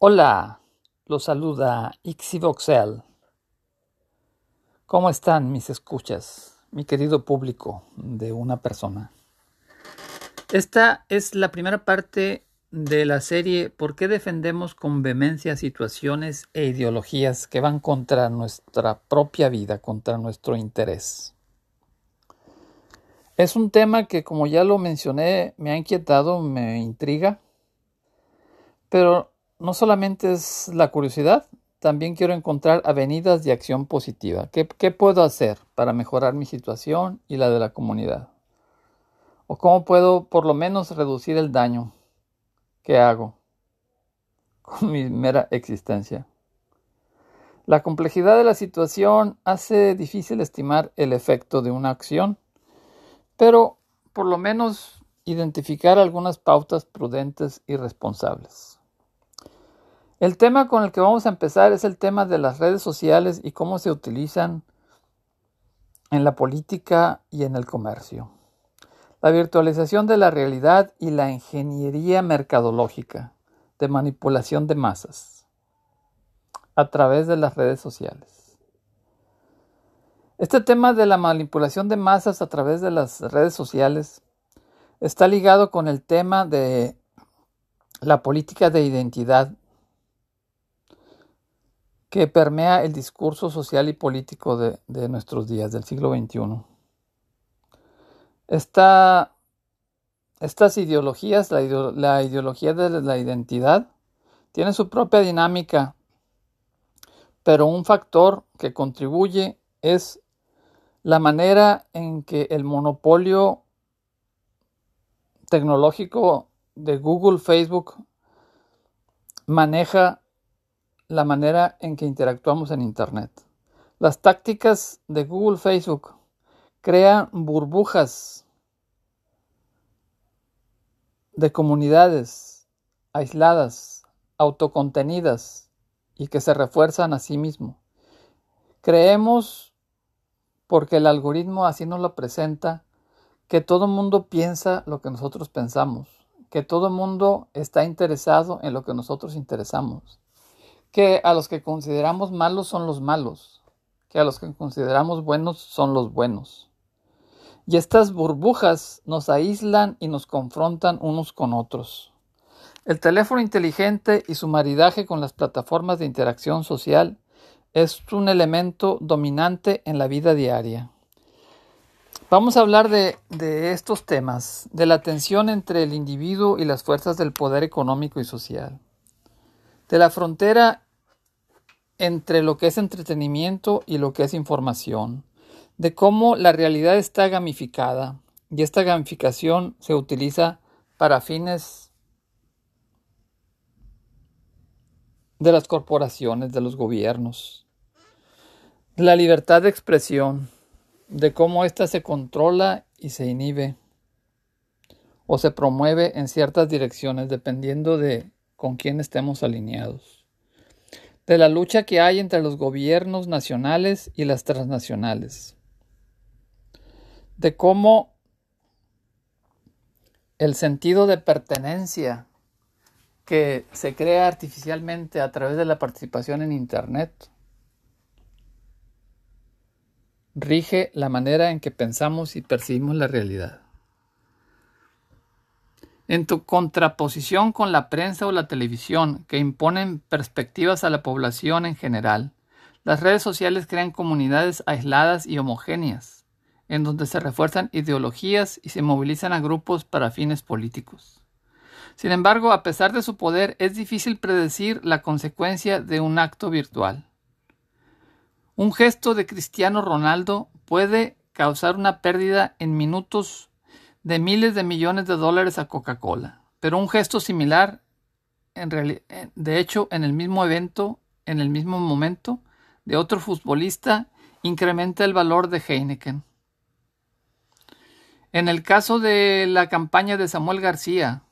Hola, los saluda Ixivoxel. ¿Cómo están mis escuchas, mi querido público de una persona? Esta es la primera parte de la serie ¿Por qué defendemos con vehemencia situaciones e ideologías que van contra nuestra propia vida, contra nuestro interés? Es un tema que, como ya lo mencioné, me ha inquietado, me intriga, pero no solamente es la curiosidad, también quiero encontrar avenidas de acción positiva. ¿Qué, ¿Qué, puedo hacer para mejorar mi situación y la de la comunidad? ¿O cómo puedo por lo menos reducir el daño que hago con mi mera existencia? La complejidad de la situación hace difícil estimar el efecto de una acción, pero por lo menos identificar algunas pautas prudentes y responsables. El tema con el que vamos a empezar es el tema de las redes sociales y cómo se utilizan en la política y en el comercio. La virtualización de la realidad y la ingeniería mercadológica de manipulación de masas a través de las redes sociales. Este tema de la manipulación de masas a través de las redes sociales está ligado con el tema de la política de identidad que permea el discurso social y político de, nuestros días, del siglo XXI. estas ideologías, la, la ideología de la identidad, tiene su propia dinámica, pero un factor que contribuye es la manera en que el monopolio tecnológico de Google, Facebook, maneja la manera en que interactuamos en Internet. Las tácticas de Google Facebook crean burbujas de comunidades aisladas, autocontenidas y que se refuerzan a sí mismo. Creemos, porque el algoritmo así nos lo presenta, que todo mundo piensa lo que nosotros pensamos, que todo mundo está interesado en lo que nosotros interesamos que a los que consideramos malos son los malos, que a los que consideramos buenos son los buenos. Y estas burbujas nos aíslan y nos confrontan unos con otros. El teléfono inteligente y su maridaje con las plataformas de interacción social es un elemento dominante en la vida diaria. Vamos a hablar de, de, estos temas, de la tensión entre el individuo y las fuerzas del poder económico y social de la frontera entre lo que es entretenimiento y lo que es información, de cómo la realidad está gamificada y esta gamificación se utiliza para fines de las corporaciones, de los gobiernos, la libertad de expresión, de cómo ésta se controla y se inhibe o se promueve en ciertas direcciones dependiendo de con quién estemos alineados, de la lucha que hay entre los gobiernos nacionales y las transnacionales, de cómo el sentido de pertenencia que se crea artificialmente a través de la participación en Internet rige la manera en que pensamos y percibimos la realidad. En tu contraposición con la prensa o la televisión, que imponen perspectivas a la población en general, las redes sociales crean comunidades aisladas y homogéneas, en donde se refuerzan ideologías y se movilizan a grupos para fines políticos. Sin embargo, a pesar de su poder, es difícil predecir la consecuencia de un acto virtual. Un gesto de Cristiano Ronaldo puede causar una pérdida en minutos de miles de millones de dólares a Coca-Cola. Pero un gesto similar, en de hecho, en el mismo evento, en el mismo momento, de otro futbolista, incrementa el valor de Heineken. En el caso de la campaña de Samuel García,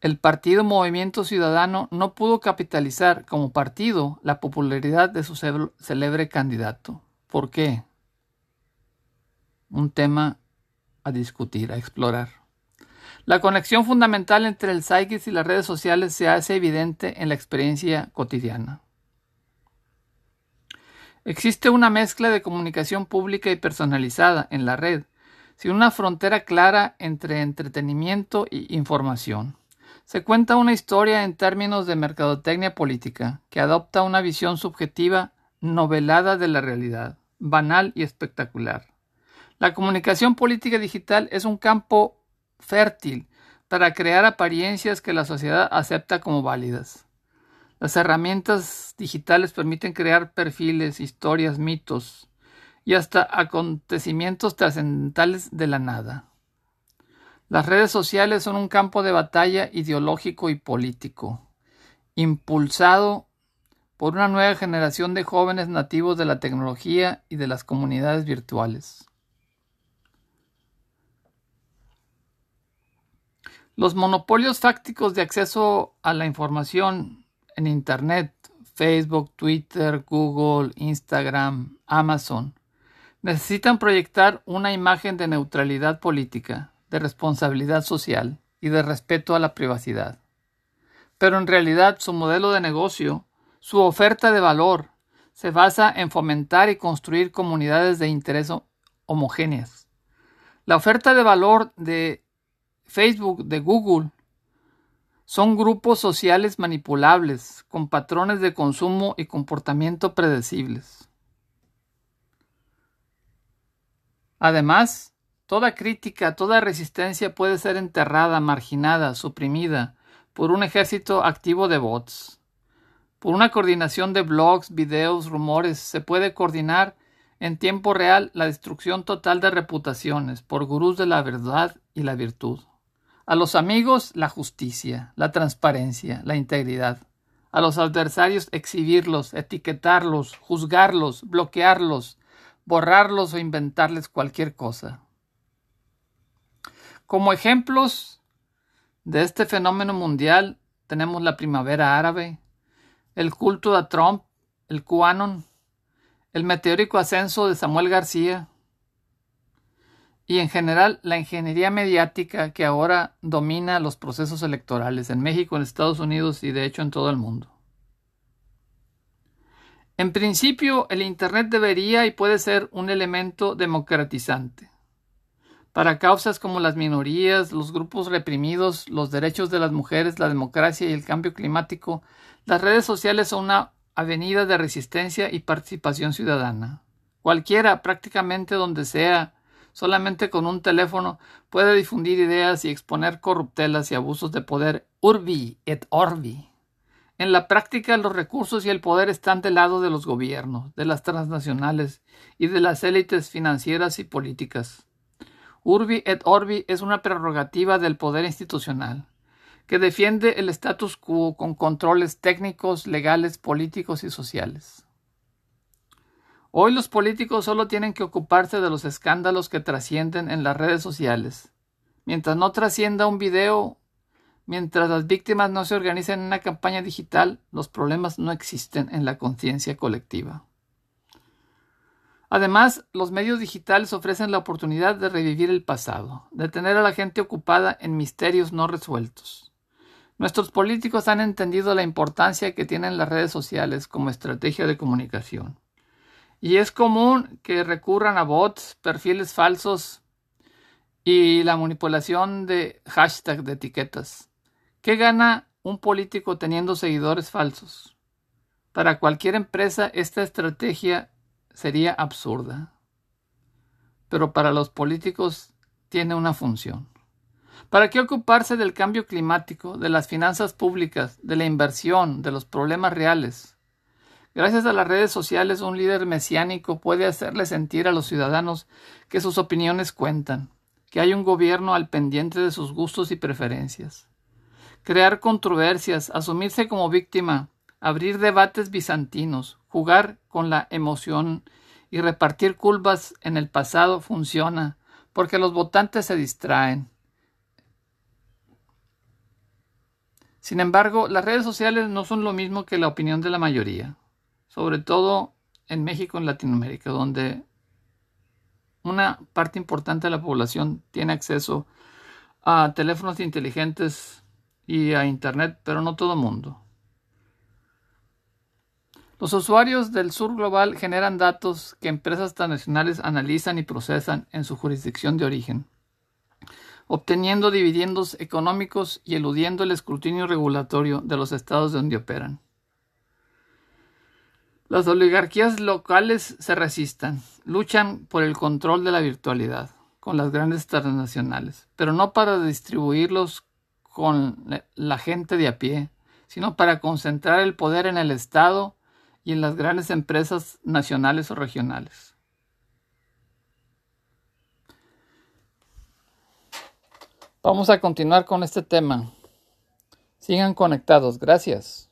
el partido Movimiento Ciudadano no pudo capitalizar como partido la popularidad de su célebre candidato. ¿Por qué? Un tema a discutir, a explorar. La conexión fundamental entre el psiquis y las redes sociales se hace evidente en la experiencia cotidiana. Existe una mezcla de comunicación pública y personalizada en la red, sin una frontera clara entre entretenimiento y información. Se cuenta una historia en términos de mercadotecnia política, que adopta una visión subjetiva novelada de la realidad, banal y espectacular. La comunicación política digital es un campo fértil para crear apariencias que la sociedad acepta como válidas. Las herramientas digitales permiten crear perfiles, historias, mitos y hasta acontecimientos trascendentales de la nada. Las redes sociales son un campo de batalla ideológico y político, impulsado por una nueva generación de jóvenes nativos de la tecnología y de las comunidades virtuales. Los monopolios fácticos de acceso a la información en Internet, Facebook, Twitter, Google, Instagram, Amazon, necesitan proyectar una imagen de neutralidad política, de responsabilidad social y de respeto a la privacidad. Pero en realidad su modelo de negocio, su oferta de valor, se basa en fomentar y construir comunidades de interés homogéneas. La oferta de valor de Facebook, de Google, son grupos sociales manipulables, con patrones de consumo y comportamiento predecibles. Además, toda crítica, toda resistencia puede ser enterrada, marginada, suprimida por un ejército activo de bots. Por una coordinación de blogs, videos, rumores, se puede coordinar en tiempo real la destrucción total de reputaciones por gurús de la verdad y la virtud. A los amigos la justicia, la transparencia, la integridad. A los adversarios exhibirlos, etiquetarlos, juzgarlos, bloquearlos, borrarlos o inventarles cualquier cosa. Como ejemplos de este fenómeno mundial tenemos la primavera árabe, el culto a Trump, el QAnon, el meteórico ascenso de Samuel García, y en general la ingeniería mediática que ahora domina los procesos electorales en México, en Estados Unidos y de hecho en todo el mundo. En principio, el Internet debería y puede ser un elemento democratizante. Para causas como las minorías, los grupos reprimidos, los derechos de las mujeres, la democracia y el cambio climático, las redes sociales son una avenida de resistencia y participación ciudadana. Cualquiera, prácticamente donde sea, solamente con un teléfono puede difundir ideas y exponer corruptelas y abusos de poder urbi et orbi. En la práctica los recursos y el poder están del lado de los gobiernos, de las transnacionales y de las élites financieras y políticas. Urbi et orbi es una prerrogativa del poder institucional, que defiende el status quo con controles técnicos, legales, políticos y sociales. Hoy los políticos solo tienen que ocuparse de los escándalos que trascienden en las redes sociales. Mientras no trascienda un video, mientras las víctimas no se organicen en una campaña digital, los problemas no existen en la conciencia colectiva. Además, los medios digitales ofrecen la oportunidad de revivir el pasado, de tener a la gente ocupada en misterios no resueltos. Nuestros políticos han entendido la importancia que tienen las redes sociales como estrategia de comunicación. Y es común que recurran a bots, perfiles falsos y la manipulación de hashtag de etiquetas. ¿Qué gana un político teniendo seguidores falsos? Para cualquier empresa esta estrategia sería absurda. Pero para los políticos tiene una función. ¿Para qué ocuparse del cambio climático, de las finanzas públicas, de la inversión, de los problemas reales? Gracias a las redes sociales, un líder mesiánico puede hacerle sentir a los ciudadanos que sus opiniones cuentan, que hay un gobierno al pendiente de sus gustos y preferencias. Crear controversias, asumirse como víctima, abrir debates bizantinos, jugar con la emoción y repartir culpas en el pasado funciona, porque los votantes se distraen. Sin embargo, las redes sociales no son lo mismo que la opinión de la mayoría sobre todo en México, en Latinoamérica, donde una parte importante de la población tiene acceso a teléfonos inteligentes y a Internet, pero no todo el mundo. Los usuarios del sur global generan datos que empresas transnacionales analizan y procesan en su jurisdicción de origen, obteniendo dividendos económicos y eludiendo el escrutinio regulatorio de los estados donde operan. Las oligarquías locales se resistan, luchan por el control de la virtualidad con las grandes transnacionales, pero no para distribuirlos con la gente de a pie, sino para concentrar el poder en el Estado y en las grandes empresas nacionales o regionales. Vamos a continuar con este tema. Sigan conectados. Gracias.